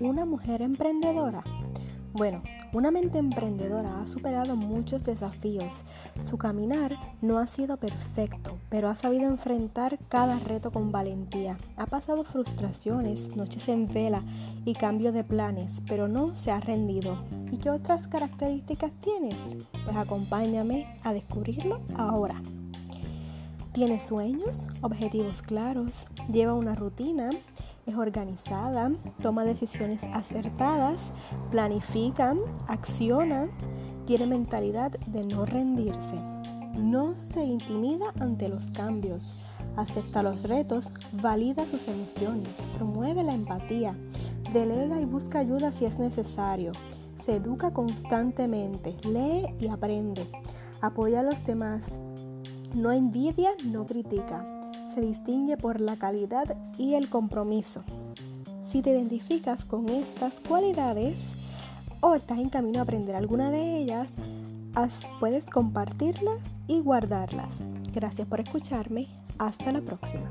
una mujer emprendedora? Bueno, una mente emprendedora ha superado muchos desafíos. Su caminar no ha sido perfecto, pero ha sabido enfrentar cada reto con valentía. Ha pasado frustraciones, noches en vela y cambio de planes, pero no se ha rendido. ¿Y qué otras características tienes? Pues acompáñame a descubrirlo ahora. Tiene sueños, objetivos claros, lleva una rutina, es organizada, toma decisiones acertadas, planifica, acciona, tiene mentalidad de no rendirse. No se intimida ante los cambios, acepta los retos, valida sus emociones, promueve la empatía, delega y busca ayuda si es necesario, se educa constantemente, lee y aprende, apoya a los demás, no envidia, no critica se distingue por la calidad y el compromiso. Si te identificas con estas cualidades o estás en camino a aprender alguna de ellas, puedes compartirlas y guardarlas. Gracias por escucharme. Hasta la próxima.